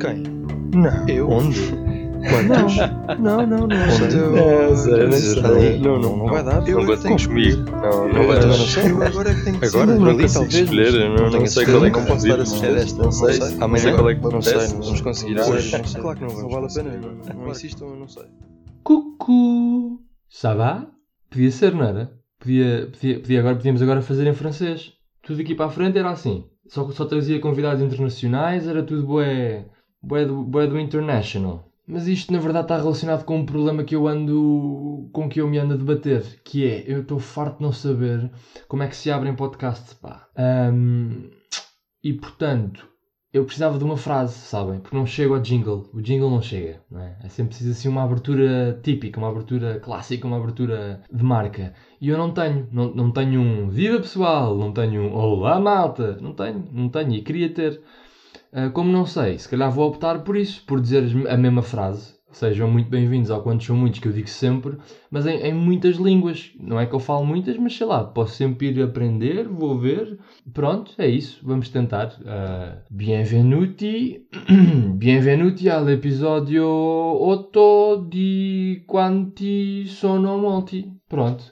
Quem? Não. Eu? Onde? Quantos? Não, não, não. Onde? sei. Eu- Não, sei, não sei. Ali? Não, não, não vai dar. Eu Não é tenho que comigo. escolher. Não, não vai é- dar. não sei. Eu agora é que tenho que Agora não consigo talvez, escolher, eu não- não sei qual é que posso dar a não sei. Não sei. Não sei Amanhã qual é que não sei. Vamos conseguir Hoje, não sei. Claro que não Não vamos vale a pena, conseguir. não- Não não insistam, eu não sei. Cucu! Ça va? Podia ser, não era? Podia, podia, podia agora, podíamos agora fazer em francês. Tudo aqui para a frente era assim. Só, só trazia convidados internacionais, era tudo bué, bué, do, bué do international. Mas isto na verdade está relacionado com um problema que eu ando. com que eu me ando a debater. Que é, eu estou farto de não saber como é que se abrem podcasts, pá. Ahm, e portanto, eu precisava de uma frase, sabem? Porque não chego ao jingle. O jingle não chega, não é? É sempre preciso assim uma abertura típica, uma abertura clássica, uma abertura de marca. E eu não tenho. Não, não tenho um Viva pessoal, não tenho um Olá malta. Não tenho, não tenho. E queria ter. Ah, como não sei, se calhar vou optar por isso, por dizer a mesma frase. Sejam muito bem-vindos ao quantos são muitos, que eu digo sempre, mas em, em muitas línguas. Não é que eu falo muitas, mas sei lá, posso sempre ir aprender, vou ver. Pronto, é isso, vamos tentar. Uh, bienvenuti, bienvenuti all'episodio 8 di Quanti sono molti. Pronto.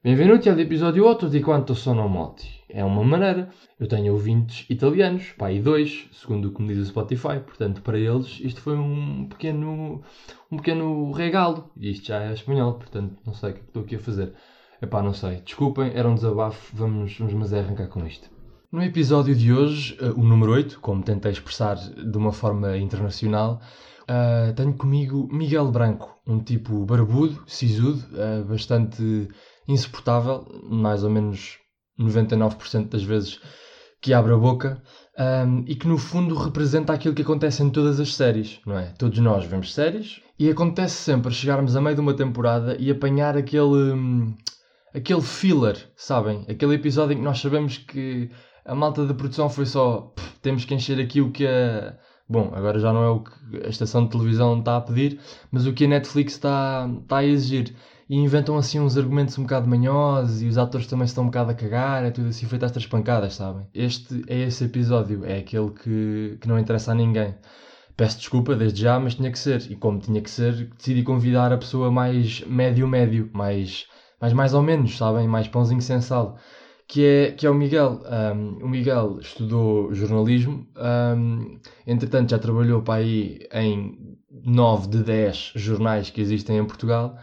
Benvenuti all'episodio 8 di Quanto sono molti. É uma maneira. Eu tenho ouvintes italianos, e dois, segundo o que me diz o Spotify. Portanto, para eles, isto foi um pequeno, um pequeno regalo. E isto já é espanhol, portanto, não sei o que é estou aqui a fazer. Epá, não sei. Desculpem, era um desabafo. Vamos, vamos mas é arrancar com isto. No episódio de hoje, eh, o número 8, como tentei expressar de uma forma internacional, eh, tenho comigo Miguel Branco, um tipo barbudo, sisudo, eh, bastante insuportável, mais ou menos 99% das vezes que abre a boca, um, e que no fundo representa aquilo que acontece em todas as séries, não é? Todos nós vemos séries e acontece sempre chegarmos a meio de uma temporada e apanhar aquele, hum, aquele filler, sabem? Aquele episódio em que nós sabemos que a malta da produção foi só "Pff, temos que encher aqui o que a. Bom, agora já não é o que a estação de televisão está a pedir, mas o que a Netflix está, está a exigir e inventam assim uns argumentos um bocado manhosos e os atores também estão um bocado a cagar, é tudo assim feito estas pancadas, sabem? Este é esse episódio, é aquele que, que não interessa a ninguém. Peço desculpa desde já, mas tinha que ser. E como tinha que ser, decidi convidar a pessoa mais médio-médio, mais, mais mais ou menos, sabem? Mais pãozinho sem sal. Que é, que é o Miguel. Um, o Miguel estudou jornalismo, um, entretanto já trabalhou para aí em 9 de 10 jornais que existem em Portugal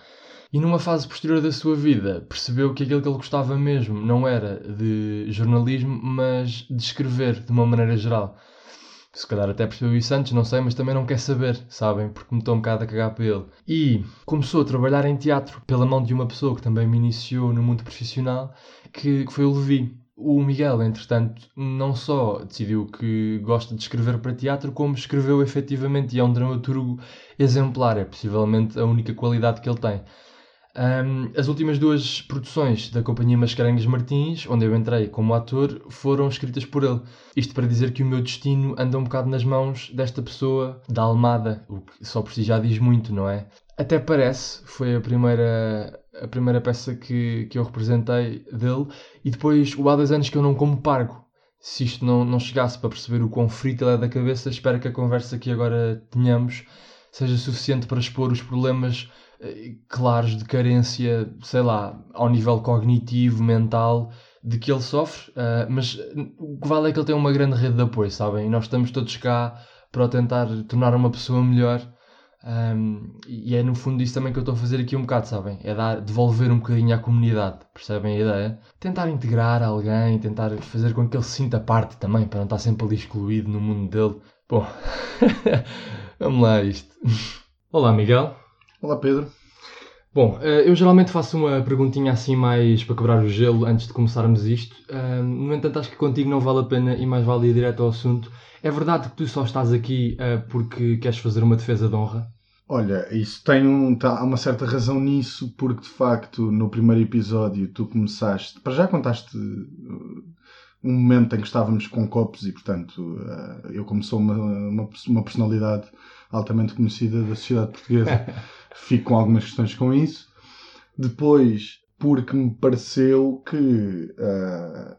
e numa fase posterior da sua vida percebeu que aquilo que ele gostava mesmo não era de jornalismo, mas de escrever de uma maneira geral. Se calhar até percebeu isso antes, não sei, mas também não quer saber, sabem? Porque me estou um bocado a cagar para ele. E começou a trabalhar em teatro pela mão de uma pessoa que também me iniciou no mundo profissional, que, que foi o Levi. O Miguel, entretanto, não só decidiu que gosta de escrever para teatro, como escreveu efetivamente e é um dramaturgo exemplar. É possivelmente a única qualidade que ele tem. Um, as últimas duas produções da Companhia Mascarenhas Martins, onde eu entrei como ator, foram escritas por ele. Isto para dizer que o meu destino anda um bocado nas mãos desta pessoa da Almada, o que só por si já diz muito, não é? Até parece, foi a primeira, a primeira peça que, que eu representei dele, e depois o há dois anos que eu não como pargo. Se isto não, não chegasse para perceber o quão frito ele é da cabeça, espero que a conversa que agora tenhamos seja suficiente para expor os problemas claros de carência, sei lá, ao nível cognitivo, mental, de que ele sofre, uh, mas o que vale é que ele tem uma grande rede de apoio, sabem? E nós estamos todos cá para tentar tornar uma pessoa melhor. Um, e é no fundo isso também que eu estou a fazer aqui um bocado, sabem? É dar, devolver um bocadinho à comunidade, percebem a ideia? Tentar integrar alguém, tentar fazer com que ele se sinta parte também, para não estar sempre ali excluído no mundo dele. Bom, vamos lá a isto. Olá, Miguel. Olá, Pedro. Bom, eu geralmente faço uma perguntinha assim mais para quebrar o gelo antes de começarmos isto. No entanto, acho que contigo não vale a pena e mais vale ir direto ao assunto. É verdade que tu só estás aqui porque queres fazer uma defesa de honra? Olha, isso tem um, tá, há uma certa razão nisso, porque de facto no primeiro episódio tu começaste, para já contaste um momento em que estávamos com copos e portanto eu como sou uma, uma, uma personalidade altamente conhecida da sociedade portuguesa fico com algumas questões com isso. Depois porque me pareceu que uh,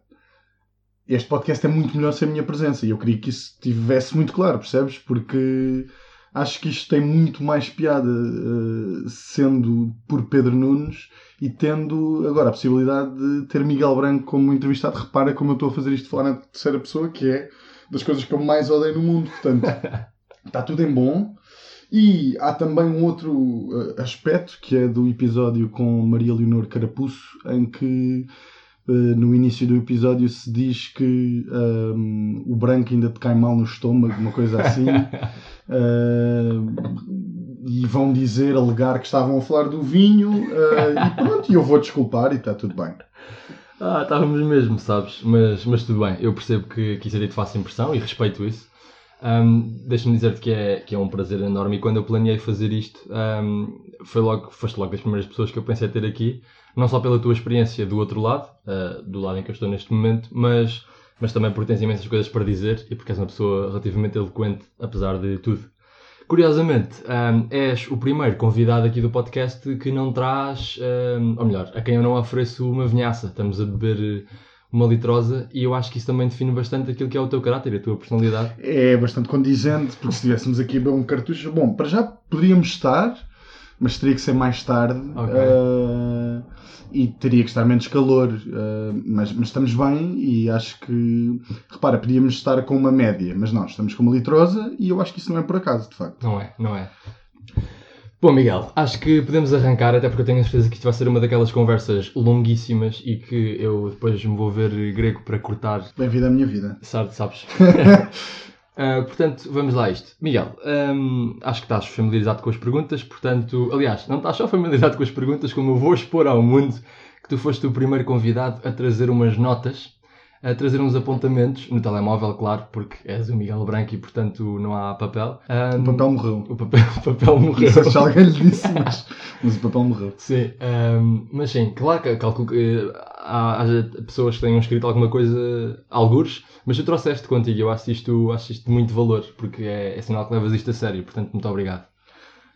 este podcast é muito melhor sem a minha presença e eu queria que isso estivesse muito claro, percebes? Porque acho que isto tem muito mais piada uh, sendo por Pedro Nunes e tendo agora a possibilidade de ter Miguel Branco como entrevistado. Repara como eu estou a fazer isto falar na terceira pessoa, que é das coisas que eu mais odeio no mundo. Portanto, está tudo em bom. E há também um outro uh, aspecto que é do episódio com Maria Leonor Carapuço, em que uh, no início do episódio se diz que um, o branco ainda te cai mal no estômago, uma coisa assim. uh, e vão dizer, alegar que estavam a falar do vinho, e pronto, e eu vou desculpar e está tudo bem. Ah, estávamos mesmo, sabes? Mas, mas tudo bem, eu percebo que, que isso é dito fácil impressão e respeito isso. Um, Deixa-me dizer-te que é, que é um prazer enorme e quando eu planeei fazer isto, um, foi logo, foste logo das primeiras pessoas que eu pensei ter aqui, não só pela tua experiência do outro lado, uh, do lado em que eu estou neste momento, mas, mas também porque tens imensas coisas para dizer e porque és uma pessoa relativamente eloquente, apesar de tudo. Curiosamente, um, és o primeiro convidado aqui do podcast que não traz, um, ou melhor, a quem eu não ofereço uma vinhaça. Estamos a beber uma litrosa e eu acho que isso também define bastante aquilo que é o teu caráter, a tua personalidade. É bastante condizente, porque se estivéssemos aqui a beber um cartucho, bom, para já poderíamos estar, mas teria que ser mais tarde okay. uh, e teria que estar menos calor, uh, mas, mas, estamos bem e acho que, repara, podíamos estar com uma média, mas não, estamos com uma litrosa e eu acho que isso não é por acaso, de facto. Não é, não é. Bom, Miguel, acho que podemos arrancar, até porque eu tenho a certeza que isto vai ser uma daquelas conversas longuíssimas e que eu depois me vou ver grego para cortar. Bem-vindo à minha vida. Sabe, sabes? uh, portanto, vamos lá a isto. Miguel, um, acho que estás familiarizado com as perguntas, portanto, aliás, não estás só familiarizado com as perguntas, como eu vou expor ao mundo que tu foste o primeiro convidado a trazer umas notas a trazer uns apontamentos no telemóvel, claro, porque és o Miguel Branco e portanto não há papel. Um, o papel morreu. O papel, o papel morreu. Não sei se alguém lhe disse, mas, mas o papel morreu. Sim, um, mas sim, claro que calculo que há, há, pessoas que tenham escrito alguma coisa, algures, mas tu trouxeste contigo. Eu acho isto, acho isto de muito valor, porque é, é sinal que levas isto a sério, portanto, muito obrigado.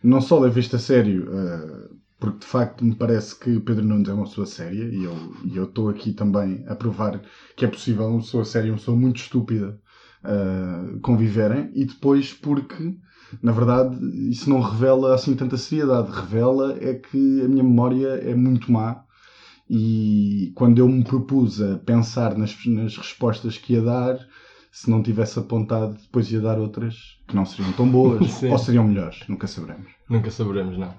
Não só levo isto a sério. Uh porque de facto me parece que Pedro Nunes é uma pessoa séria e eu estou aqui também a provar que é possível uma pessoa séria e uma pessoa muito estúpida uh, conviverem e depois porque na verdade isso não revela assim tanta seriedade. Revela é que a minha memória é muito má e quando eu me propus a pensar nas, nas respostas que ia dar se não tivesse apontado depois ia dar outras que não seriam tão boas ou seriam melhores. Nunca saberemos. Nunca saberemos não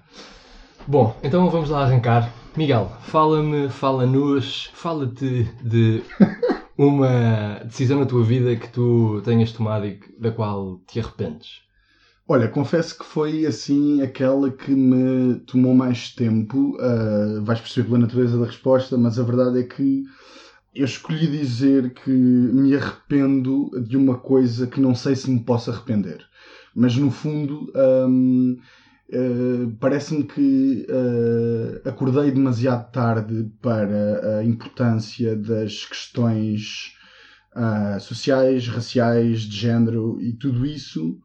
Bom, então vamos lá arrancar. Miguel, fala-me, fala-nos, fala-te de uma decisão na tua vida que tu tenhas tomado e da qual te arrependes. Olha, confesso que foi assim aquela que me tomou mais tempo. Uh, vais perceber pela natureza da resposta, mas a verdade é que eu escolhi dizer que me arrependo de uma coisa que não sei se me posso arrepender. Mas no fundo. Um, Uh, Parece-me que uh, acordei demasiado tarde para a importância das questões uh, sociais, raciais, de género e tudo isso.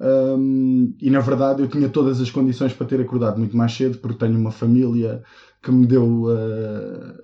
Um, e na verdade eu tinha todas as condições para ter acordado muito mais cedo, porque tenho uma família que me deu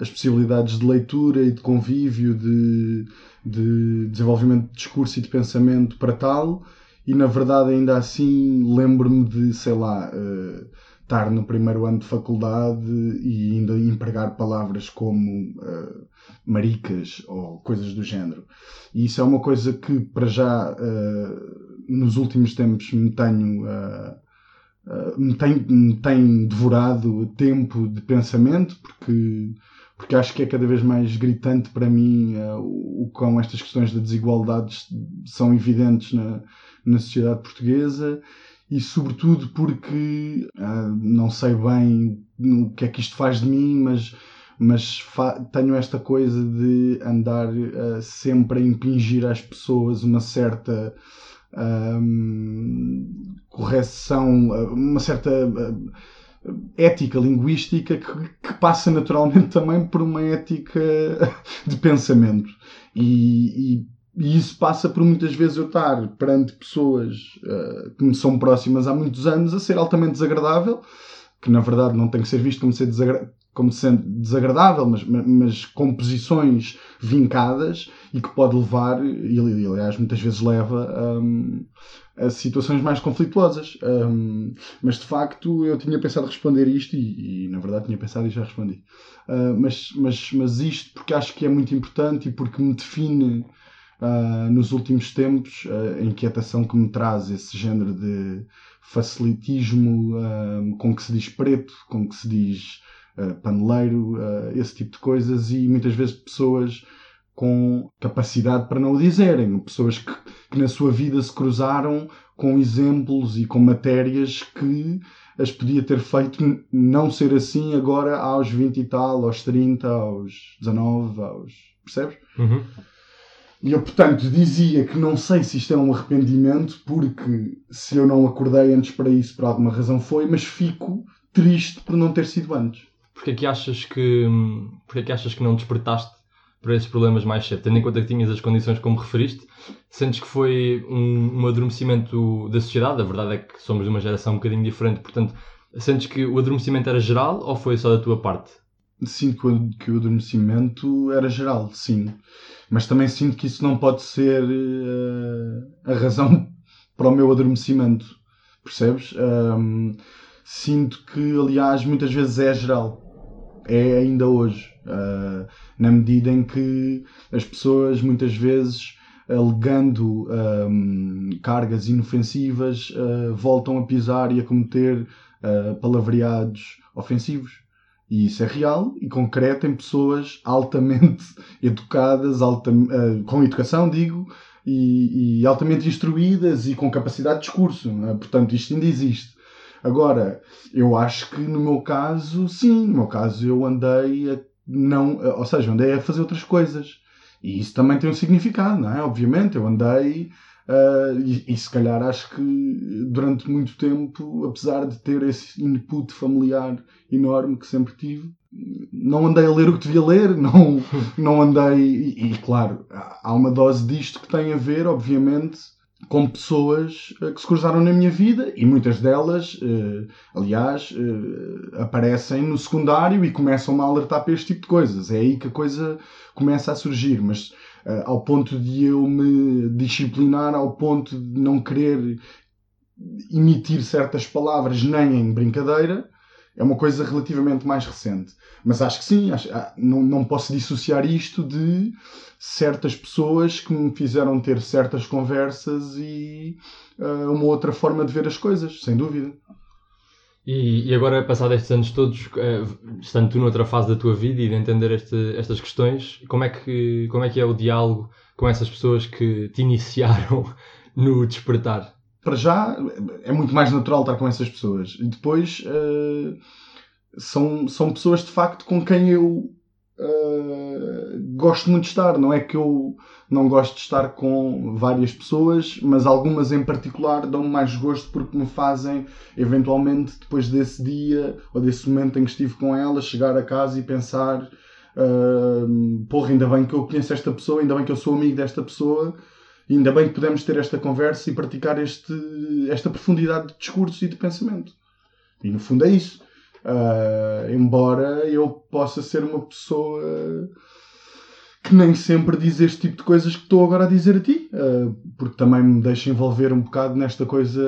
as possibilidades de leitura e de convívio, de, de desenvolvimento de discurso e de pensamento para tal e na verdade ainda assim lembro-me de, sei lá, uh, estar no primeiro ano de faculdade e ainda empregar palavras como uh, maricas ou coisas do género. E isso é uma coisa que para já uh, nos últimos tempos me tenho me tem, me tem devorado tempo de pensamento porque porque acho que é cada vez mais gritante para mim uh, o quão estas questões de desigualdades são evidentes na, na sociedade portuguesa e sobretudo porque uh, não sei bem o que é que isto faz de mim, mas, mas tenho esta coisa de andar uh, sempre a impingir às pessoas uma certa um, correção, uma certa ética linguística que, que, passa naturalmente também por uma ética de pensamento. E, e, e, isso passa por muitas vezes eu estar perante pessoas uh, que me são próximas há muitos anos a ser altamente desagradável, que na verdade não tem que ser visto como, ser desagra como sendo desagradável, mas, mas com posições vincadas e que pode levar, e aliás muitas vezes leva um, a situações mais conflituosas. Um, mas de facto eu tinha pensado responder isto e, e, na verdade tinha pensado e já respondi. Uh, mas, mas, mas isto porque acho que é muito importante e porque me define uh, nos últimos tempos uh, a inquietação que me traz esse género de facilitismo com que se diz preto, com que se diz uh, paneleiro, uh, esse tipo de coisas, e muitas vezes pessoas com capacidade para não o dizerem, pessoas que, que na sua vida se cruzaram com exemplos e com matérias que as podia ter feito não ser assim agora aos 20 e tal, aos 30, aos 19, aos. percebes? Uhum. E eu, portanto, dizia que não sei se isto é um arrependimento, porque se eu não acordei antes para isso, por alguma razão foi, mas fico triste por não ter sido antes. Porquê é que achas que, porquê é que, achas que não despertaste para esses problemas mais cedo? Tendo em conta que tinhas as condições como referiste, sentes que foi um, um adormecimento da sociedade? A verdade é que somos de uma geração um bocadinho diferente, portanto, sentes que o adormecimento era geral ou foi só da tua parte? Sinto que o adormecimento era geral, sim. Mas também sinto que isso não pode ser uh, a razão para o meu adormecimento. Percebes? Um, sinto que, aliás, muitas vezes é geral. É ainda hoje. Uh, na medida em que as pessoas, muitas vezes, alegando um, cargas inofensivas, uh, voltam a pisar e a cometer palavreados ofensivos. E isso é real e concreto em pessoas altamente educadas, alta, uh, com educação, digo, e, e, altamente instruídas e com capacidade de discurso. É? Portanto, isto ainda existe. Agora, eu acho que no meu caso, sim, no meu caso eu andei a não, ou seja, andei a fazer outras coisas. E isso também tem um significado, não é? Obviamente, eu andei Uh, e, e, se calhar acho que durante muito tempo, apesar de ter esse input familiar enorme que sempre tive, não andei a ler o que devia ler, não, não andei. E, e claro, há uma dose disto que tem a ver, obviamente, com pessoas uh, que se cruzaram na minha vida e muitas delas, uh, aliás, aparecem no secundário e começam a alertar para este tipo de coisas. É aí que a coisa começa a surgir. Mas uh, ao ponto de eu me disciplinar, ao ponto de não querer emitir certas palavras nem em brincadeira, é uma coisa relativamente mais recente. Mas acho que sim, acho, ah, não, não posso dissociar isto de certas pessoas que me fizeram ter certas conversas e uh, uma outra forma de ver as coisas, sem dúvida. E, e agora, passados estes anos todos, uh, estando tu noutra fase da tua vida e de entender este, estas questões, como é, que, como é que é o diálogo com essas pessoas que te iniciaram no despertar? Para já, é muito mais natural estar com essas pessoas. E depois, uh, são, são pessoas de facto com quem eu uh, gosto muito de estar. Não é que eu não gosto de estar com várias pessoas, mas algumas em particular dão-me mais gosto porque me fazem, eventualmente, depois desse dia ou desse momento em que estive com elas, chegar a casa e pensar: uh, porra, ainda bem que eu conheço esta pessoa, ainda bem que eu sou amigo desta pessoa. Ainda bem que podemos ter esta conversa e praticar este, esta profundidade de discurso e de pensamento. E no fundo é isso. Uh, embora eu possa ser uma pessoa que nem sempre diz este tipo de coisas que estou agora a dizer a ti, uh, porque também me deixa envolver um bocado nesta coisa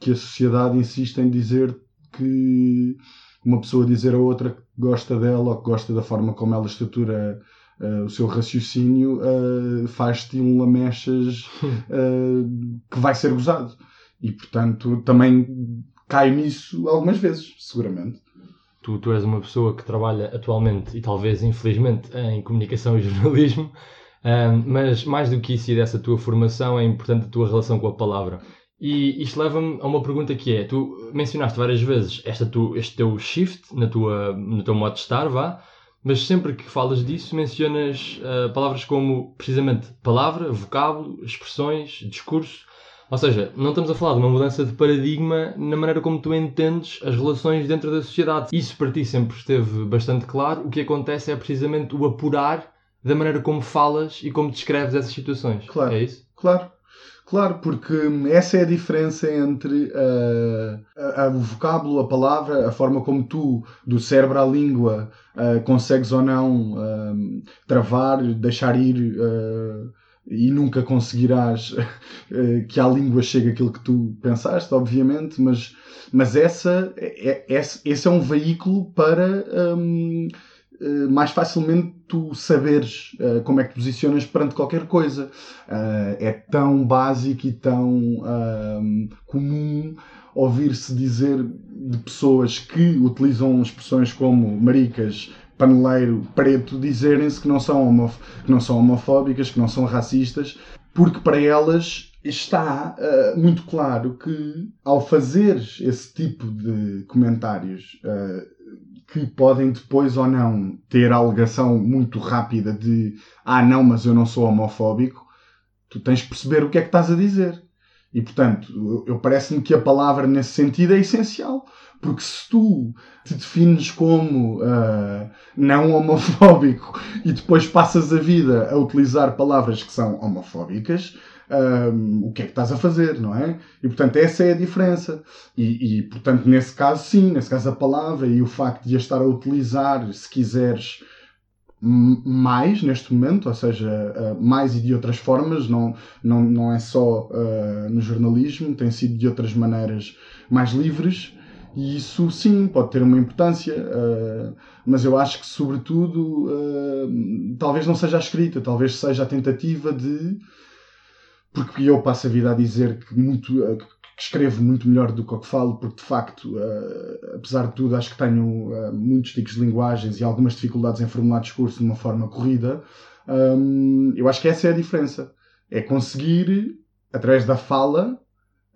que a sociedade insiste em dizer que uma pessoa dizer a outra que gosta dela ou que gosta da forma como ela estrutura uh, o seu raciocínio uh, faz-te um lamechas que vai ser gozado. E portanto também caio nisso algumas vezes, seguramente. Tu, tu és uma pessoa que trabalha atualmente e talvez infelizmente em comunicação e jornalismo, um, mas mais do que isso e dessa tua formação é importante a tua relação com a palavra. E isto leva-me a uma pergunta que é: tu mencionaste várias vezes esta tu, este teu shift na tua, no teu modo de estar, vá, mas sempre que falas disso mencionas uh, palavras como precisamente palavra, vocábulo, expressões, discurso. Ou seja, não estamos a falar de uma mudança de paradigma na maneira como tu entendes as relações dentro da sociedade. Isso para ti sempre esteve bastante claro. O que acontece é precisamente o apurar da maneira como falas e como descreves essas situações. Claro. É isso? Claro. Claro, porque essa é a diferença entre uh, a, a, o vocábulo, a palavra, a forma como tu, do cérebro à língua, uh, consegues ou não uh, travar, deixar ir e nunca conseguirás que à língua chegue aquilo que tu pensaste, obviamente, mas, mas essa, é, é, esse é um veículo para. Um, eh, mais facilmente tu saberes uh, como é que te posicionas perante qualquer coisa. Uh, é tão básico e tão uh, comum ouvir-se dizer de pessoas que utilizam expressões como maricas, paneleiro, preto, dizerem-se que, não são que não são homofóbicas, que não são racistas, porque para elas está uh, muito claro que ao fazer esse tipo de comentários uh, que podem depois ou não ter a alegação muito rápida de ah, não, mas eu não sou homofóbico, tu tens que perceber o que é que estás a dizer. E portanto, eu, parece-me que a palavra nesse sentido é essencial. Porque se tu te defines como uh, não homofóbico e depois passas a vida a utilizar palavras que são homofóbicas, um, o que é que estás a fazer, não é? E portanto, essa é a diferença. E, e, portanto, nesse caso, sim, nesse caso, a palavra e o facto de a estar a utilizar, se quiseres, mais neste momento, ou seja, uh, mais e de outras formas, não, não, não é só uh, no jornalismo, tem sido de outras maneiras mais livres. E isso sim pode ter uma importância, uh, mas eu acho que, sobretudo, talvez não seja a escrita, talvez seja a tentativa de porque eu passo a vida a dizer que, muito, eh, que escrevo muito melhor do que o que falo, porque de facto, uh, apesar de tudo, acho que tenho uh, muitos ticos de linguagens e algumas dificuldades em formular discurso de uma forma corrida. Um, eu acho que essa é a diferença. É conseguir, através da fala,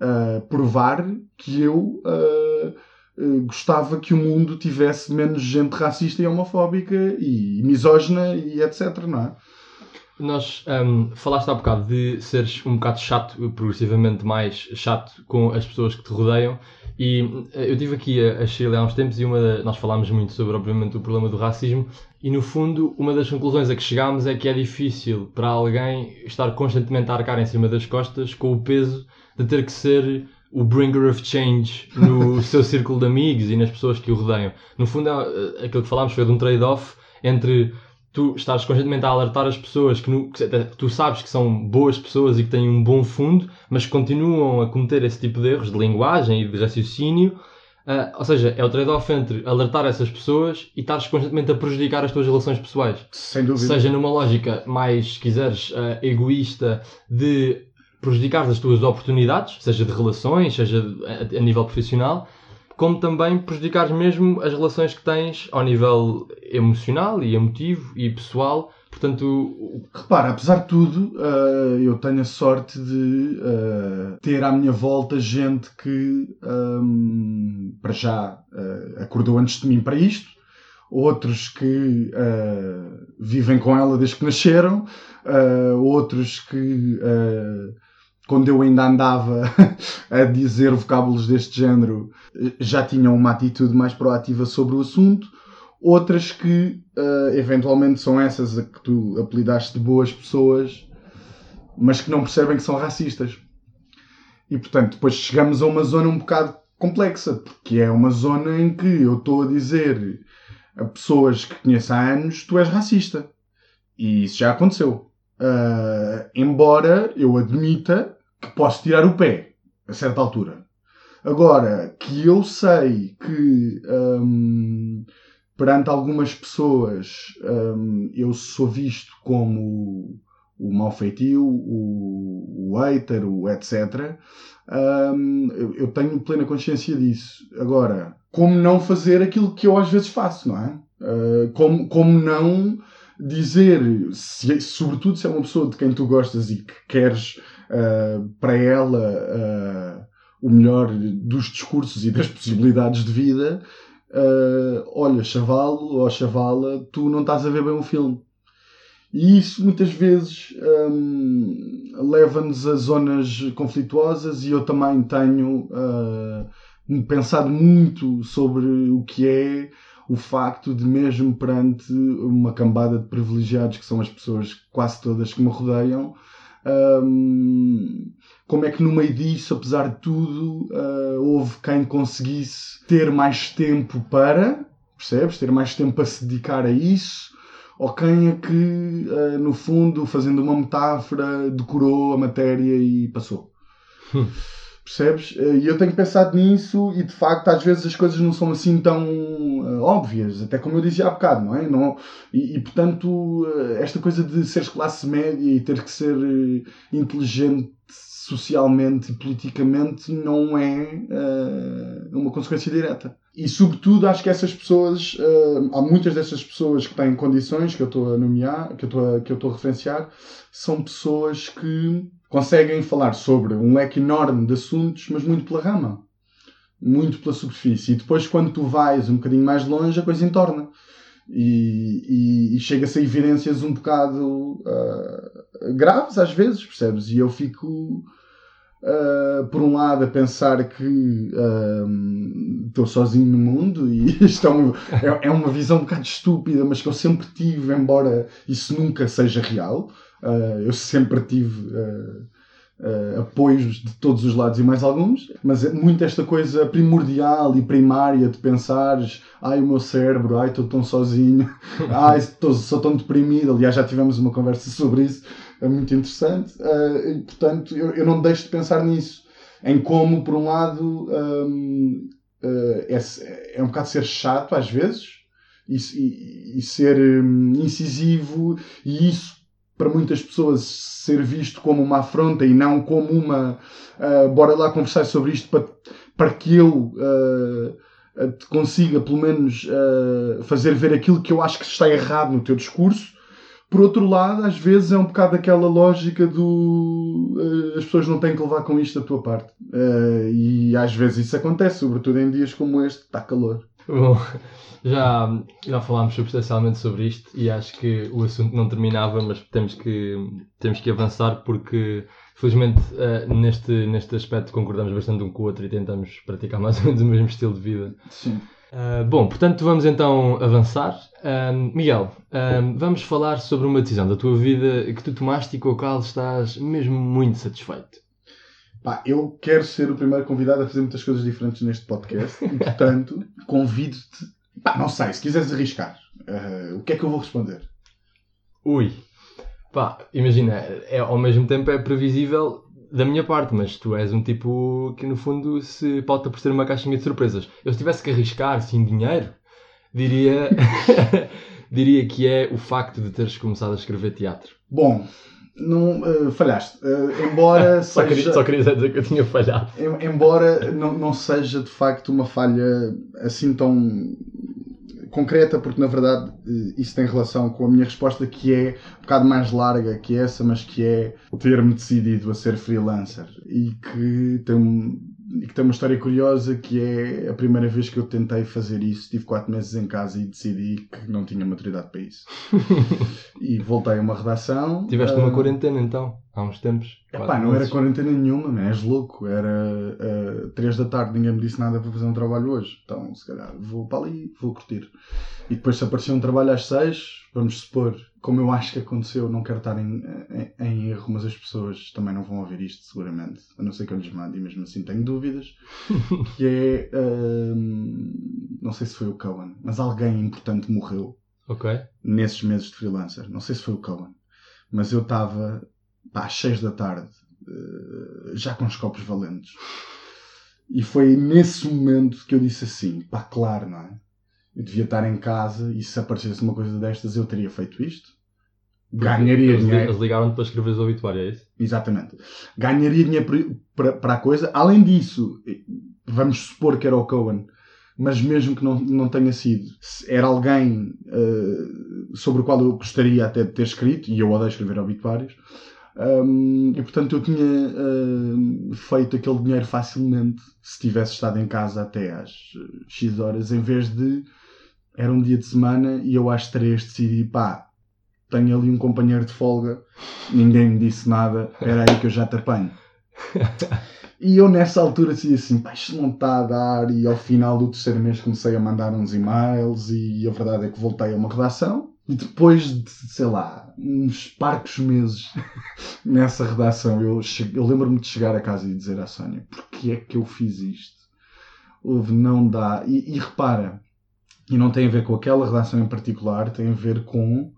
uh, provar que eu gostava que o mundo tivesse menos gente racista e homofóbica e misógina e etc, não é? Nós um, falaste há bocado de seres um bocado chato, progressivamente mais chato com as pessoas que te rodeiam. E eh, eu estive aqui a Chile há uns tempos e uma da, nós falámos muito sobre, obviamente, o problema do racismo. E no fundo, uma das conclusões a que chegámos é que é difícil para alguém estar constantemente a arcar em cima das costas com o peso de ter que ser o bringer of change no seu círculo de amigos e nas pessoas que o rodeiam. No fundo, é, eh, aquilo que falámos foi de um trade-off entre tu estás constantemente a alertar as pessoas que, no, que, tu sabes que são boas pessoas e que têm um bom fundo, mas continuam a cometer esse tipo de erros de linguagem e de raciocínio. Uh, ou seja, é o trade-off entre alertar essas pessoas e estares constantemente a prejudicar as tuas relações pessoais. Sem dúvida. Seja numa lógica mais, se quiseres, uh, egoísta de prejudicar as tuas oportunidades, seja de relações, seja a, nível profissional, como também prejudicar mesmo as relações que tens ao nível emocional e emotivo e pessoal. Portanto, repara, apesar de tudo, uh, eu tenho a sorte de uh, ter à minha volta gente que, um, para já, uh, acordou antes de mim para isto, outros que vivem com ela desde que nasceram, outros que quando eu ainda andava a dizer vocábulos deste género, já tinham uma atitude mais proativa sobre o assunto. Outras que, uh, eventualmente, são essas a que tu apelidaste de boas pessoas, mas que não percebem que são racistas. E, portanto, depois chegamos a uma zona um bocado complexa, porque é uma zona em que eu estou a dizer a pessoas que conheço há anos: tu és racista. E isso já aconteceu. Uh, embora eu admita que posso tirar o pé a certa altura. Agora, que eu sei que hum, perante algumas pessoas hum, eu sou visto como o mau feitio, o, o hater, o etc. Hum, eu, tenho plena consciência disso. Agora, como não fazer aquilo que eu às vezes faço, não é? Uh, como, como não dizer, se, sobretudo se é uma pessoa de quem tu gostas e que queres uh, para ela uh, o melhor dos discursos e das possibilidades de vida, uh, olha, chavalo ou chavala, tu não estás a ver bem o filme. E isso muitas vezes um, leva-nos a zonas conflituosas e eu também tenho uh, pensado muito sobre o que é o facto de mesmo perante uma cambada de privilegiados que são as pessoas quase todas que me rodeiam, Hum, como é que no meio disso, apesar de tudo, uh, houve quem conseguisse ter mais tempo para, percebes? Ter mais tempo para se dedicar a isso, ou quem é que, uh, no fundo, fazendo uma metáfora, decorou a matéria e passou. Percebes? E eu tenho pensado nisso e de facto às vezes as coisas não são assim tão uh, óbvias, até como eu dizia há bocado, não é? Não, e, e portanto, uh, esta coisa de seres classe média e ter que ser inteligente socialmente e politicamente não é uma consequência direta. E sobretudo acho que essas pessoas, há muitas dessas pessoas que têm condições que eu estou a nomear, que eu estou a, que eu estou a referenciar, são pessoas que conseguem falar sobre um leque enorme de assuntos, mas muito pela rama, muito pela superfície. E depois, quando tu vais um bocadinho mais longe, a coisa entorna. E, e, e chega-se a evidências um bocado uh, graves às vezes, percebes? E eu fico, uh, por um lado, a pensar que estou uh, sozinho no mundo e isto é é, é, uma visão um bocado estúpida, mas que eu sempre tive, embora isso nunca seja real. Uh, eu sempre tive uh, uh, apoios de todos os lados e mais alguns, mas é muito esta coisa primordial e primária de pensares ai o meu cérebro, ai estou tão sozinho, ai estou, sou tão deprimido. Aliás, já tivemos uma conversa sobre isso, é muito interessante. e, portanto, eu, eu, não deixo de pensar nisso, em como, por um lado, um, é, é um bocado ser chato às vezes. E, e, e ser um, incisivo, e isso para muitas pessoas ser visto como uma afronta e não como uma uh, bora lá conversar sobre isto para, para que eu uh, consiga pelo menos uh, fazer ver aquilo que eu acho que está errado no teu discurso. Por outro lado, às vezes é um bocado aquela lógica do as pessoas não têm que levar com isto da tua parte. e às vezes isso acontece, sobretudo em dias como este, está calor. Bom, já, já falámos substancialmente sobre isto e acho que o assunto não terminava, mas temos que, temos que avançar porque, felizmente, uh, neste, neste aspecto concordamos bastante um com o outro e tentamos praticar mais ou menos o mesmo estilo de vida. Sim. Uh, bom, portanto, vamos então avançar. Uh, Miguel, vamos falar sobre uma decisão da tua vida que tu tomaste e com a qual estás mesmo muito satisfeito. Pá, eu quero ser o primeiro convidado a fazer muitas coisas diferentes neste podcast e, portanto, convido-te Pá, não sei, se quiseres arriscar, uh, o que é que eu vou responder? Ui, pá, imagina, é, ao mesmo tempo é previsível da minha parte, mas tu és um tipo que no fundo se pauta por ser uma caixinha de surpresas. Eu se tivesse que arriscar sem dinheiro, diria, diria que é o facto de teres começado a escrever teatro. Bom, não, uh, falhaste. Uh, embora só, seja, queria, só queria dizer que eu tinha falhado. Embora não, não seja de facto uma falha assim tão concreta, porque na verdade eh, isso tem relação com a minha resposta, que é um bocado mais larga que essa, mas que é ter-me decidido a ser freelancer e que tem um, e que tem uma história curiosa que é a primeira vez que eu tentei fazer isso, tive quatro meses em casa e decidi que não tinha maturidade para isso. e voltei a uma redação. Tiveste uh, uma quarentena então, há uns tempos. Epá, não era quarentena nenhuma, man, és louco. Era uh, três da tarde, ninguém me disse nada para fazer um trabalho hoje. Então, se calhar, vou para ali, vou curtir. E depois se aparecer um trabalho às seis, vamos supor, como eu acho que aconteceu, não quero estar em, em, em, erro, mas as pessoas também não vão ouvir isto seguramente, a não ser que eu lhes mande, e mesmo assim tenho dúvidas, que é, hum, não sei se foi o Cohen, mas alguém importante morreu okay. nesses meses de freelancer, não sei se foi o Cohen, mas eu estava às 6 da tarde, uh, já com os copos valentes, e foi nesse momento que eu disse assim, pá, claro, não é? eu devia estar em casa e se aparecesse uma coisa destas eu teria feito isto. Ganharia eles, dinheiro. Eles ligaram para escrever o obituário, é isso? Exatamente. Ganharia dinheiro para, para a coisa. Além disso, vamos supor que era o Cohen, mas mesmo que não, não tenha sido, era alguém uh, sobre o qual eu gostaria até de ter escrito, e eu odeio escrever obituários, um, e portanto eu tinha uh, feito aquele dinheiro facilmente se tivesse estado em casa até às X horas, em vez de era um dia de semana e eu às três decidi, pá, tenho ali um companheiro de folga, ninguém me disse nada, era aí que eu já te apanho. E eu nessa altura decidi assim, pá, isto não está a dar, e ao final do terceiro mês comecei a mandar uns e-mails, e a verdade é que voltei a uma redação, e depois de, sei lá, uns parcos meses nessa redação. Eu, eu lembro-me de chegar a casa e dizer à Sónia: porque é que eu fiz isto? Houve, não dá. E, e repara, e não tem a ver com aquela redação em particular, tem a ver com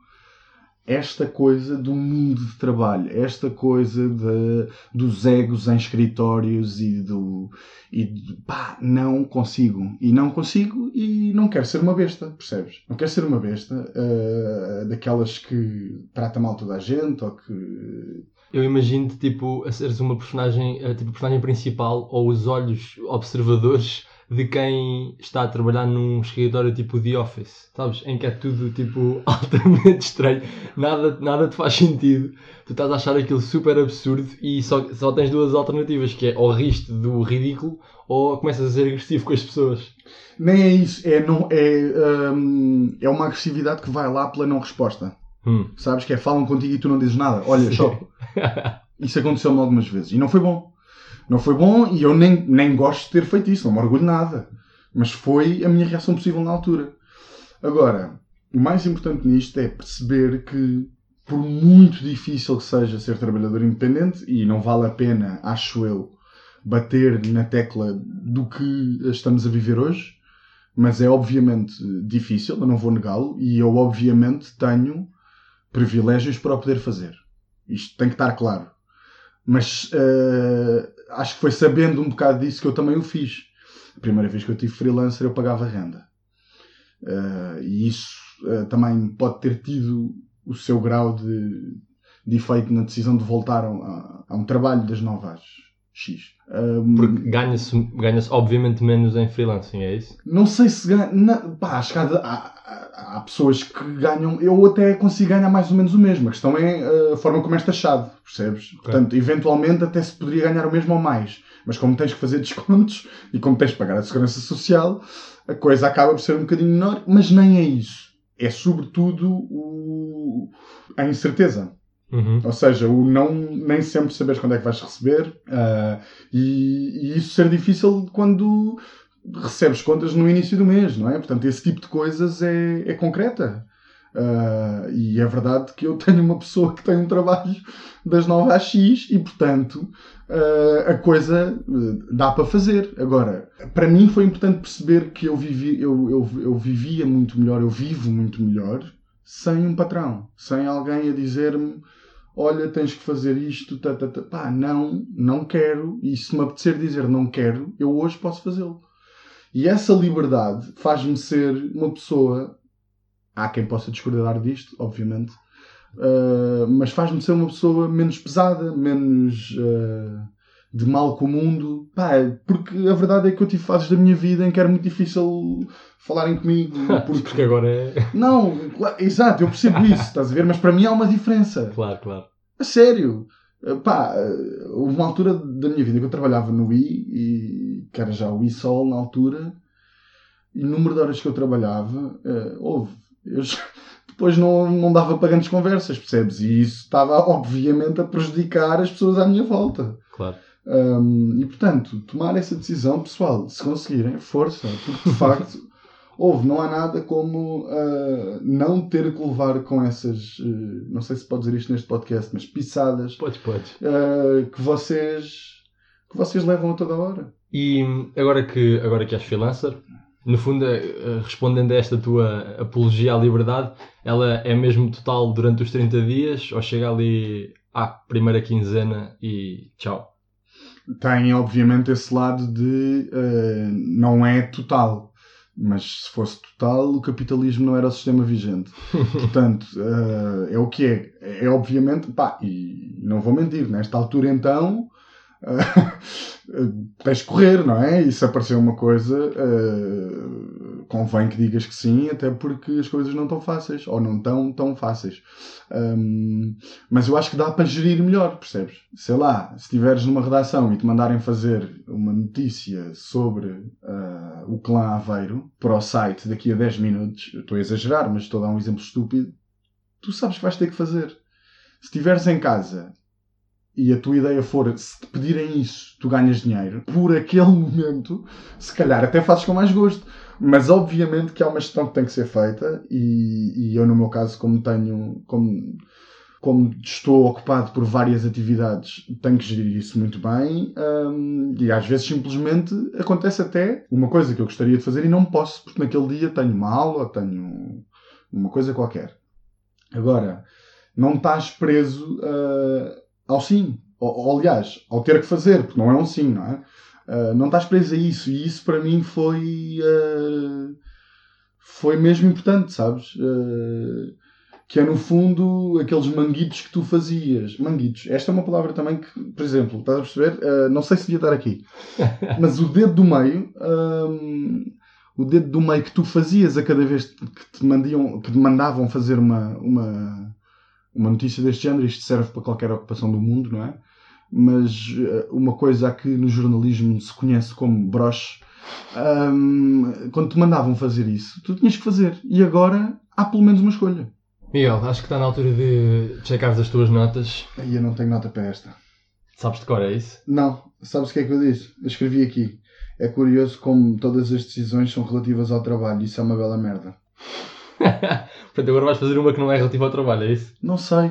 esta coisa do mundo de trabalho, esta coisa de, dos egos em escritórios e do. E de, pá, não consigo. E não consigo e não quero ser uma besta, percebes? Não quero ser uma besta ah, daquelas que trata mal toda a gente ou que. Eu imagino-te, tipo, a seres uma personagem, a, tipo, personagem principal ou os olhos observadores de quem está a trabalhar num escritório tipo The Office, sabes? Em que é tudo, tipo, altamente estranho. Nada, nada te faz sentido. Tu estás a achar aquilo super absurdo e só, só tens duas alternativas, que é ou riste do ridículo ou começas a ser agressivo com as pessoas. Nem é isso, é, não, é, hum, é uma agressividade que vai lá pela não resposta. Hum. Sabes que é falam contigo e tu não dizes nada. Olha, só. Isso aconteceu-me algumas vezes e não foi bom. Não foi bom e eu nem, nem gosto de ter feito isso, não me orgulho nada. Mas foi a minha reação possível na altura. Agora, o mais importante nisto é perceber que, por muito difícil que seja ser trabalhador independente, e não vale a pena, acho eu, bater na tecla do que estamos a viver hoje, mas é obviamente difícil, eu não vou negá-lo, e eu obviamente tenho privilégios para o poder fazer. Isto tem que estar claro. Mas eh, acho que foi sabendo um bocado disso que eu também o fiz. A primeira vez que eu tive freelancer eu pagava renda. Eh, e isso eh, também pode ter tido o seu grau de, de efeito na decisão de voltar a, a- um trabalho das 9 às X. Um, Porque ganha-se, ganha-se obviamente menos em freelancing, é isso? não sei se ganha. na- pá, acho que há, há- há pessoas que ganham. Eu até consigo ganhar mais ou menos o mesmo. A questão é uh, a forma como é taxado, percebes? Portanto, eventualmente até se poderia ganhar o mesmo ou mais. Mas como tens que fazer descontos e como tens que pagar a segurança social, a coisa acaba por ser um bocadinho menor. Mas nem é isso. É sobretudo o, a incerteza. Uhum. Ou seja, o não nem sempre saberes quando é que vais receber ah, e, e isso ser difícil quando recebes contas no início do mês, não é? Portanto, esse tipo de coisas é, é concreta. Ah, e é verdade que eu tenho uma pessoa que tem um trabalho das 9 às X e, portanto, ah, a coisa ah, dá para fazer. Agora, para mim foi importante perceber que eu, vivi, eu, eu, eu vivia muito melhor, eu vivo muito melhor sem um patrão, sem alguém a dizer-me olha, tens que fazer isto, tá, tá, tá. pá, não, não quero, e se me apetecer dizer não quero, eu hoje posso fazê-lo. E essa liberdade faz-me ser uma pessoa, há quem possa discordar disto, obviamente, uh, mas faz-me ser uma pessoa menos pesada, menos uh, de mal com o mundo, pá, porque a verdade é que eu tive fases da minha vida em que era muito difícil falarem comigo, porque Porque agora é. não, claro, exato, eu percebo isso, estás a ver? Mas para mim há uma diferença. Claro, claro. A sério. Uh, Pá, houve uma altura da minha vida que eu trabalhava no I, e, que era já o ISOL na altura, e o número de horas que eu trabalhava, uh, houve. Eu depois não, não dava para grandes conversas, percebes? E isso estava, obviamente, a prejudicar as pessoas à minha volta. Claro. Um, e portanto, tomar essa decisão, pessoal, se conseguirem, força, porque de facto, houve, não há nada como uh, não ter que levar com essas, uh, não sei se pode dizer isto neste podcast, mas pisadas Podes, podes. uh, que vocês que vocês levam a toda hora. E agora que, agora que és freelancer, no fundo, eh, respondendo a esta tua apologia à liberdade, ela é mesmo total durante os 30 dias ou chega ali à primeira quinzena e tchau? Tem, obviamente, esse lado de uh, não é total. Mas se fosse total, o capitalismo não era o sistema vigente. Portanto, uh, é o que é. É obviamente, pá, e não vou mentir, nesta altura então, uh, tens de correr, não é? E se aparecer uma coisa, uh, convém que digas que sim, até porque as coisas não estão fáceis, ou não estão tão fáceis. Um, mas eu acho que dá para gerir melhor, percebes? Sei lá, se estiveres numa redação e te mandarem fazer uma notícia sobre uh, o clã Aveiro para o site daqui a 10 minutos, estou a exagerar, mas estou a dar um exemplo estúpido, tu sabes que vais ter que fazer. Se estiveres em casa e a tua ideia for, se te pedirem isso, tu ganhas dinheiro, por aquele momento, se calhar até fazes com mais gosto. Mas obviamente que há uma gestão que tem que ser feita e, e eu no meu caso, como tenho, como como estou ocupado por várias atividades, tenho que gerir isso muito bem hum, e às vezes simplesmente acontece até uma coisa que eu gostaria de fazer e não posso, porque naquele dia tenho uma aula, tenho uma coisa qualquer. Agora, não estás preso ao sim, ou, ou, aliás, ao ter que fazer, porque não é um sim, não é? Uh, não estás preso a isso e isso para mim foi uh, foi mesmo importante, sabes? que é no fundo aqueles manguitos que tu fazias. Manguitos. Esta é uma palavra também que, por exemplo, estás a perceber? não sei se devia estar aqui, mas o dedo do meio o dedo do meio que tu fazias a cada vez que te, mandiam, que te mandavam fazer uma, uma, uma notícia deste género, isto serve para qualquer ocupação do mundo, não é? Mas eh, uma coisa que no jornalismo se conhece como broche, um, quando te mandavam fazer isso, tu tinhas que fazer. E agora há pelo menos uma escolha. Miguel, acho que está na altura de checares as tuas notas. Aí eu não tenho nota para esta. Sabes de cor, é isso? Não. Sabes o que é que eu disse? Eu escrevi aqui. É curioso como todas as decisões são relativas ao trabalho. Isso é uma bela merda. Portanto, agora vais fazer uma que não é relativa ao trabalho, é isso? Não sei.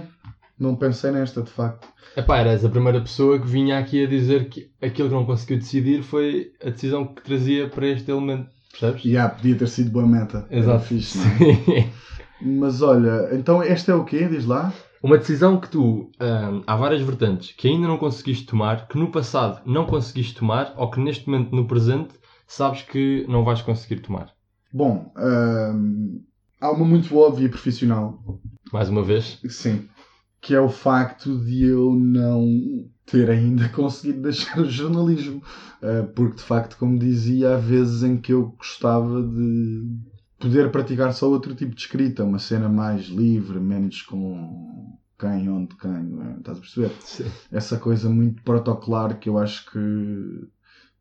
Não pensei nesta, de facto. Epá, eras a primeira pessoa que vinha aqui a dizer que aquilo que não conseguiu decidir foi a decisão que trazia para este elemento. Percebes? Já, yeah, podia ter sido boa meta. Exato. Fixe, é? Mas olha, então esta é o quê? Diz lá. Uma decisão que tu, hum, há várias vertentes, que ainda não conseguiste tomar, que no passado não conseguiste tomar, ou que neste momento, no presente, sabes que não vais conseguir tomar. Bom, hum, há uma muito óbvia e profissional. Mais uma vez? Sim. Que é o facto de eu não ter ainda conseguido deixar o jornalismo. Uh, porque, de facto, como dizia, há vezes em que eu gostava de poder praticar só outro tipo de escrita, uma cena mais livre, menos com quem, onde, quem, é? estás a perceber? Sim. Essa coisa muito protocolar que eu acho que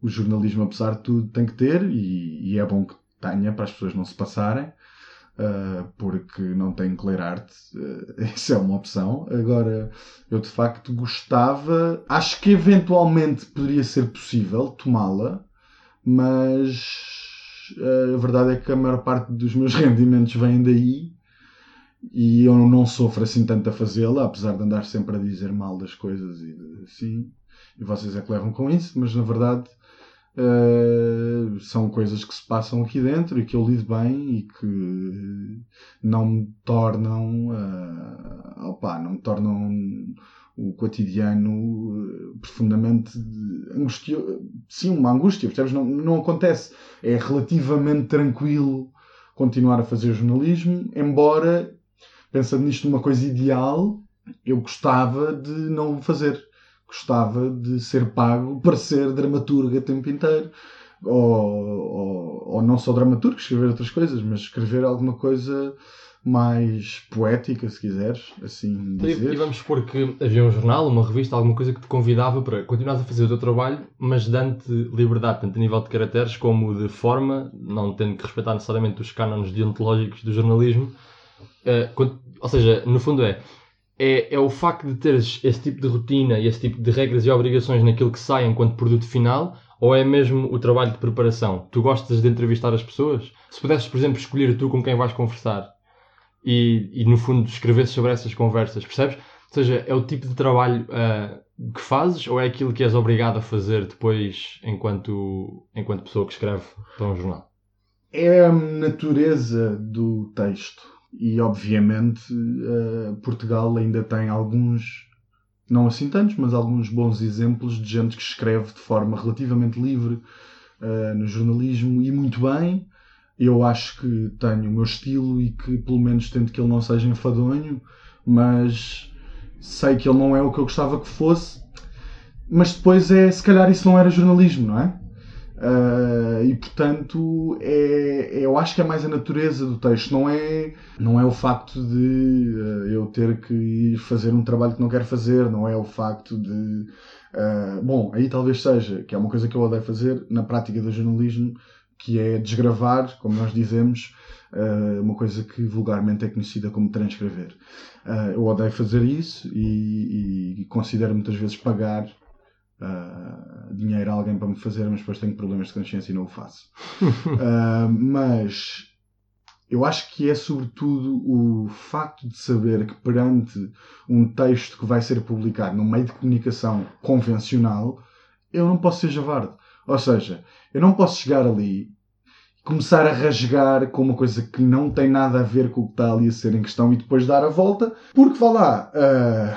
o jornalismo, apesar de tudo, tem que ter e, e é bom que tenha para as pessoas não se passarem. Uh, porque não tenho que ler arte, uh, isso é uma opção. Agora, eu de facto gostava, acho que eventualmente poderia ser possível tomá-la, mas a verdade é que a maior parte dos meus rendimentos vem daí e eu não sofro assim tanto a fazê-la, apesar de andar sempre a dizer mal das coisas e assim, e vocês é que levam com isso, mas na verdade uh, são coisas que se passam aqui dentro e que eu lido bem e que não me tornam, uh, opa, não me tornam o cotidiano eh, profundamente angustioso. Sim, uma angústia, percebes? Não, não acontece. É relativamente tranquilo continuar a fazer jornalismo, embora, pensando nisto numa coisa ideal, eu gostava de não o fazer. Gostava de ser pago para ser dramaturgo a tempo inteiro. Ou, ou, ou não só dramaturgo, escrever outras coisas, mas escrever alguma coisa mais poética, se quiseres, assim dizer. E, vamos supor que havia um jornal, uma revista, alguma coisa que te convidava para continuares a fazer o teu trabalho, mas dando-te liberdade, tanto a nível de caracteres como de forma, não tendo que respeitar necessariamente os cânones deontológicos do jornalismo. Uh, ou seja, no fundo é, é, é o facto de teres esse tipo de rotina e esse tipo de regras e obrigações naquilo que sai enquanto produto final, ou é mesmo o trabalho de preparação? Tu gostas de entrevistar as pessoas? Se pudesses, por exemplo, escolher tu com quem vais conversar, e, e no fundo escrevesse sobre essas conversas, percebes? Ou seja, é o tipo de trabalho uh, que fazes ou é aquilo que és obrigado a fazer depois enquanto, enquanto pessoa que escreve para um jornal? É a natureza do texto. E obviamente uh, Portugal ainda tem alguns, não assim tantos, mas alguns bons exemplos de gente que escreve de forma relativamente livre uh, no jornalismo e muito bem eu acho que tenho o meu estilo e que pelo menos tento que ele não seja enfadonho, mas sei que ele não é o que eu gostava que fosse. Mas depois é, se calhar isso não era jornalismo, não é? Uh, e portanto é, eu acho que é mais a natureza do texto, não é, não é o facto de uh, eu ter que ir fazer um trabalho que não quero fazer, não é o facto de. Uh, bom, aí talvez seja, que é uma coisa que eu odeio fazer na prática do jornalismo, que é desgravar, como nós dizemos, uma coisa que vulgarmente é conhecida como transcrever. Eu odeio fazer isso e, e considero muitas vezes pagar uh, dinheiro a alguém para me fazer, mas depois tenho problemas de consciência e não o faço. mas eu acho que é sobretudo o facto de saber que perante um texto que vai ser publicado num meio de comunicação convencional, eu não posso ser javarde. Ou seja, eu não posso chegar ali começar a rasgar com uma coisa que não tem nada a ver com o que está ali a ser em questão e depois dar a volta, porque vá lá, uh,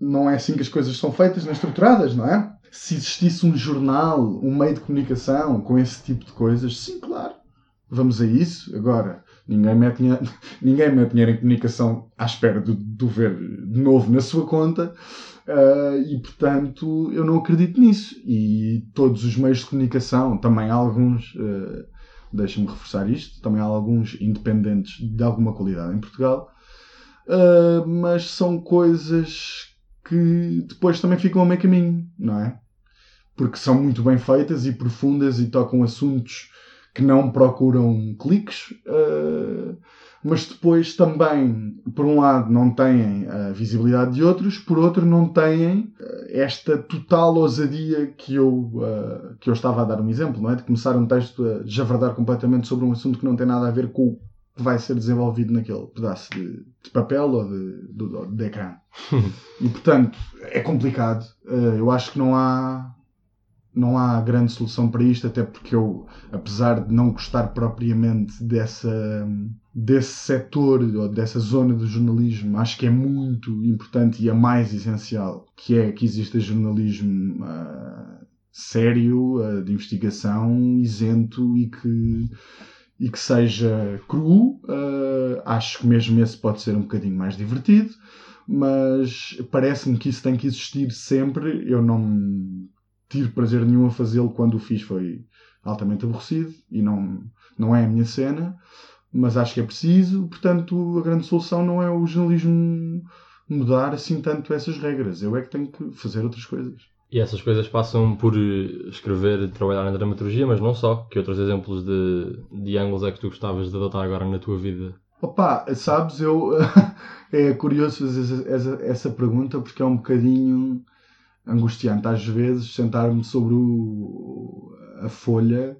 não é assim que as coisas são feitas, nem estruturadas, não é? Se existisse um jornal, um meio de comunicação com esse tipo de coisas, sim, claro, vamos a isso. Agora, ninguém mete dinheiro, ninguém mete dinheiro em comunicação à espera de, de ver de novo na sua conta. Uh, e portanto eu não acredito nisso. E todos os meios de comunicação, também alguns, uh, deixa-me reforçar isto, também há alguns independentes de alguma qualidade em Portugal, uh, mas são coisas que depois também ficam a meio caminho, não é? Porque são muito bem feitas e profundas e tocam assuntos que não procuram cliques, uh, mas depois também, por um lado, não têm a visibilidade de outros, por outro, não têm uh, esta total ousadia que eu, uh, que eu estava a dar um exemplo, não é? De começar um texto a javardar completamente sobre um assunto que não tem nada a ver com o que vai ser desenvolvido naquele pedaço de, de papel ou de, de, de ecrã. e portanto, é complicado. eu acho que não há não há grande solução para isto, até porque eu, apesar de não gostar propriamente dessa, desse setor ou dessa zona do jornalismo, acho que é muito importante e é mais essencial que é que exista jornalismo uh, sério, uh, de investigação, isento e que, e que seja cru. Uh, acho que mesmo esse pode ser um bocadinho mais divertido mas parece-me que isso tem que existir sempre. Eu não tive prazer nenhum a fazê-lo quando o fiz foi altamente aborrecido e não, não é a minha cena, mas acho que é preciso, portanto a grande solução não é o jornalismo mudar assim tanto essas regras, eu é que tenho que fazer outras coisas. E essas coisas passam por escrever, trabalhar na dramaturgia, mas não só. Que outros exemplos de, de ângulos é que tu gostavas de adotar agora na tua vida? Opa, sabes, eu é curioso fazer essa, essa pergunta porque é um bocadinho angustiante às vezes sentar-me sobre o, a folha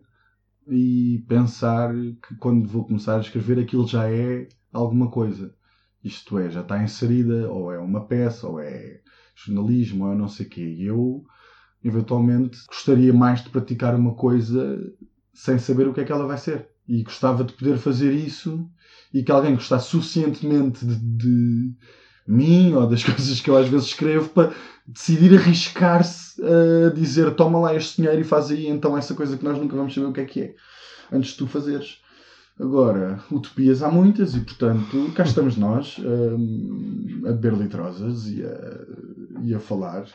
e pensar que quando vou começar a escrever aquilo já é alguma coisa. Isto é, já está inserida, ou é uma peça, ou é jornalismo, ou é não sei o quê. E eu, eventualmente, gostaria mais de praticar uma coisa sem saber o que é que ela vai ser. E gostava de poder fazer isso e que alguém gostasse suficientemente de, de mim ou das coisas que eu às vezes escrevo para decidir arriscar-se a dizer toma lá este dinheiro e faz aí então essa coisa que nós nunca vamos saber o que é que é antes de tu fazeres. Agora, utopias há muitas e portanto cá estamos nós um, a beber litrosas e a, e a falar.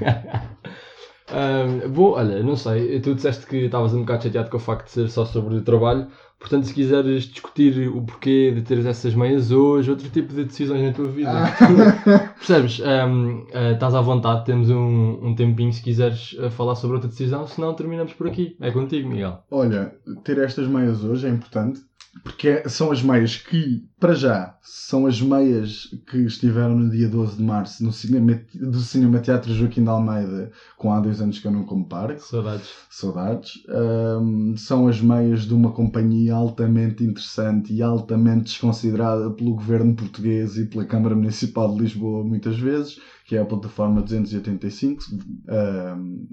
um, olha, não sei, tu disseste que estavas um bocado chateado com o facto de ser só sobre o trabalho. Portanto, se quiseres discutir o porquê de teres essas meias hoje, outro tipo de decisões na tua vida, ah. percebes? Um, uh, ah, estás à vontade, temos um, um tempinho se quiseres uh, falar sobre outra decisão, senão terminamos por aqui. É contigo, Miguel. Olha, ter estas meias hoje é importante porque são as meias que, para já, são as meias que estiveram no dia 12 de março no cinema, do Cinema Teatro Joaquim de Almeida, com há dois anos que eu não comparo. Saudades. Saudades. Um, são as meias de uma companhia altamente interessante e altamente desconsiderada pelo governo português e pela Câmara Municipal de Lisboa, muitas vezes, que é a plataforma 285. Um,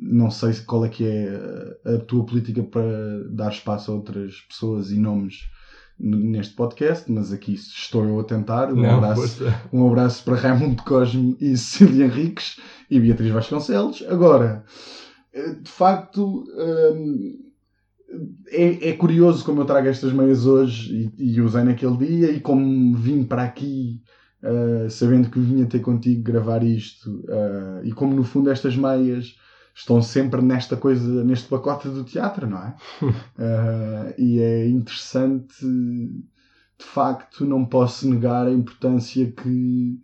não sei qual é que é a tua política para dar espaço a outras pessoas e nomes neste podcast, mas aqui estou eu a tentar. Um, Não, abraço, um abraço para Raimundo Cosme e Cecília Henriques e Beatriz Vasconcelos. Agora, eh, de facto, hum, é, é, curioso como eu trago estas meias hoje e, e usei naquele dia e como vim para aqui uh, sabendo que vinha ter contigo gravar isto uh, e como no fundo estas meias estão sempre nesta coisa, neste pacote do teatro, não é? uh, e é interessante, de facto, não posso negar a importância que,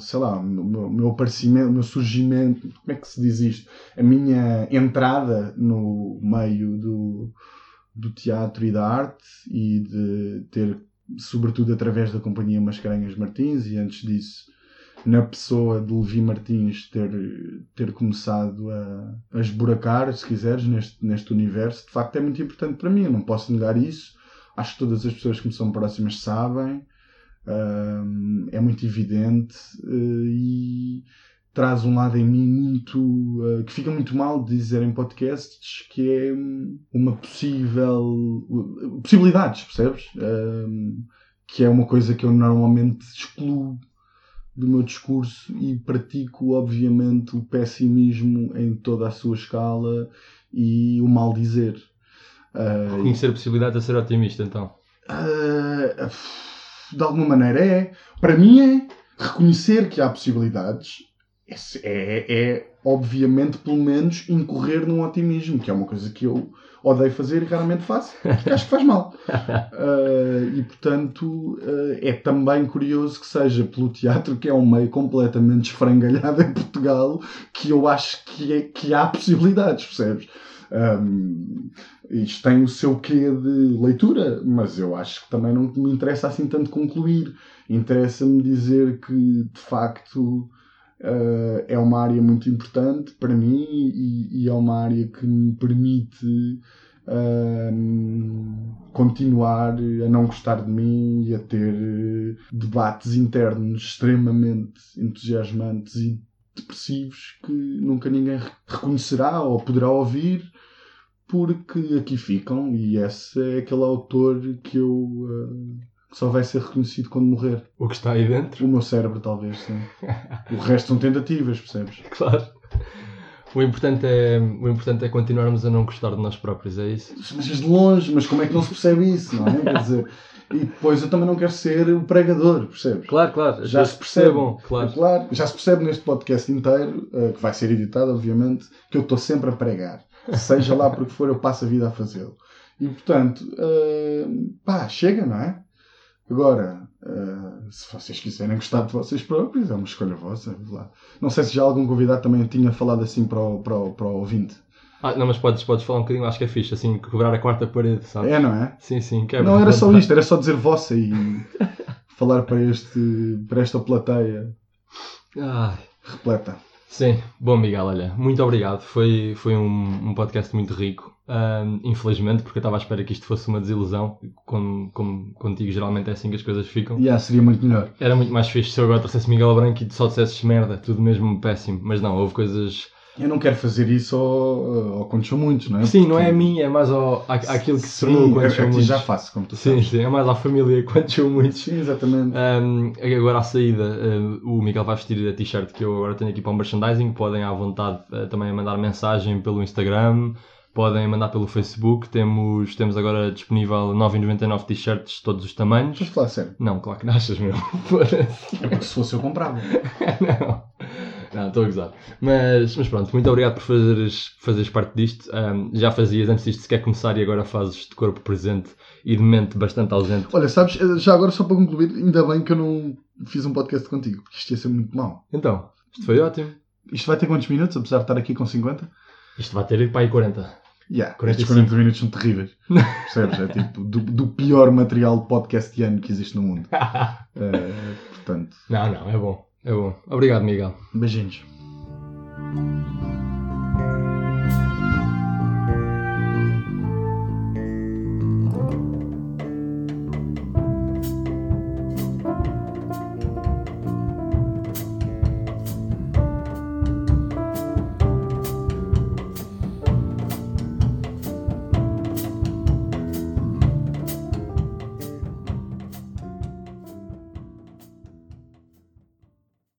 sei lá, o meu, meu aparecimento, o meu surgimento, como é que se diz isto? A minha entrada no meio do, do teatro e da arte e de ter, sobretudo através da Companhia Mascarenhas Martins, e antes disso na pessoa de Levi Martins ter, ter começado a, a esburacar, se quiseres, neste, neste universo, de facto é muito importante para mim. Eu não posso negar isso. acho que todas as pessoas que me são próximas sabem, é muito evidente uh, e traz um lado em mim muito. Uh, que fica muito mal de dizer em podcasts que é uma possível. possibilidades, percebes? Um, que é uma coisa que eu normalmente excluo do meu discurso e pratico, obviamente, o pessimismo em toda a sua escala e o mal dizer. Uh, Reconhecer a possibilidade de ser otimista, então? Uh, de alguma maneira é. Para mim é reconhecer que há possibilidades. É, é, é, obviamente, pelo menos, incorrer num otimismo, que é uma coisa que eu odeio fazer e raramente faço, porque acho que faz mal. Uh, e portanto uh, é também curioso que seja pelo teatro, que é um meio completamente esfrangalhado em Portugal, que eu acho que, é, que há possibilidades, percebes? Um, isto tem o seu quê de leitura, mas eu acho que também não me interessa assim tanto concluir. Interessa-me dizer que de facto uh, é uma área muito importante para mim e, e é uma área que me permite uh, continuar a não gostar de mim e a ter debates internos extremamente entusiasmantes e depressivos que nunca ninguém reconhecerá ou poderá ouvir porque aqui ficam e esse é aquele autor que eu uh, que só vai ser reconhecido quando morrer. O que está aí dentro? O meu cérebro, talvez, sim. o resto são tentativas, percebes? Claro. O importante, é, o importante é continuarmos a não gostar de nós próprios, é isso? Mas de longe, mas como é que não se percebe isso, não é? Quer dizer, e depois eu também não quero ser o pregador, percebes? Claro, claro. Já se percebe. Percebam, claro. claro. Já se percebe neste podcast inteiro, uh, que vai ser editado, obviamente, que eu estou sempre a pregar. Seja lá porque for, eu passo a vida a fazê-lo. E portanto, uh, pá, chega, não é? Agora, uh, se vocês quiserem gostar de vocês próprios, é uma escolha vossa. Não sei se já algum convidado também tinha falado assim para o, para o, para o ouvinte. Ah, não, mas podes, podes falar um bocadinho, acho que é fixe, assim, quebrar a quarta parede, sabe? É, não é? Sim, sim, quebra. Não era só isto, era só dizer vossa e falar para, este, para esta plateia Ai. repleta. Sim, bom Miguel, olha, muito obrigado. Foi, foi um, um podcast muito rico. Infelizmente, porque eu estava à espera que isto fosse uma desilusão. Como, como contigo, geralmente é assim que as coisas ficam. Yeah, seria muito melhor. Era muito mais fixe se eu agora trouxesse Miguel Branco e só dissesses merda, tudo mesmo péssimo. Mas não, houve coisas eu não quero fazer isso ao, ao quando são muitos, não é? Sim, Porque... não é a mim, é mais ao, à, àquilo que se tornou quando são muitos. já faço, como tu sim, sabes. Sim, é mais à família quando são muitos. Sim, exatamente. Um, agora à saída, uh, o Miguel vai vestir a t-shirt que eu agora tenho aqui para o merchandising. Podem à vontade uh, também mandar mensagem pelo Instagram, podem mandar pelo Facebook. Temos, temos agora disponível 9,99 t-shirts de todos os tamanhos. Estás a falar sério? Não, claro que não achas mesmo. se fosse eu comprava. não. Não, estou a gozar. Mas, mas pronto, muito obrigado por fazeres, fazeres parte disto. Um, já fazias antes disto sequer começar e agora fazes de corpo presente e de mente bastante ausente. Olha, sabes, eh, já agora só para concluir, ainda bem que eu não fiz um podcast contigo, porque isto ia ser muito mau. Então, isto foi ótimo. Isto vai ter quantos minutos, apesar de estar aqui com 50? Isto vai ter para aí 40. Yeah, 45. estes 40 minutos são terríveis. Percebes? É tipo do, do pior material podcastiano que existe no mundo. uh, portanto. Não, não, é bom. É bom. Obrigado, Miguel. Beijinhos.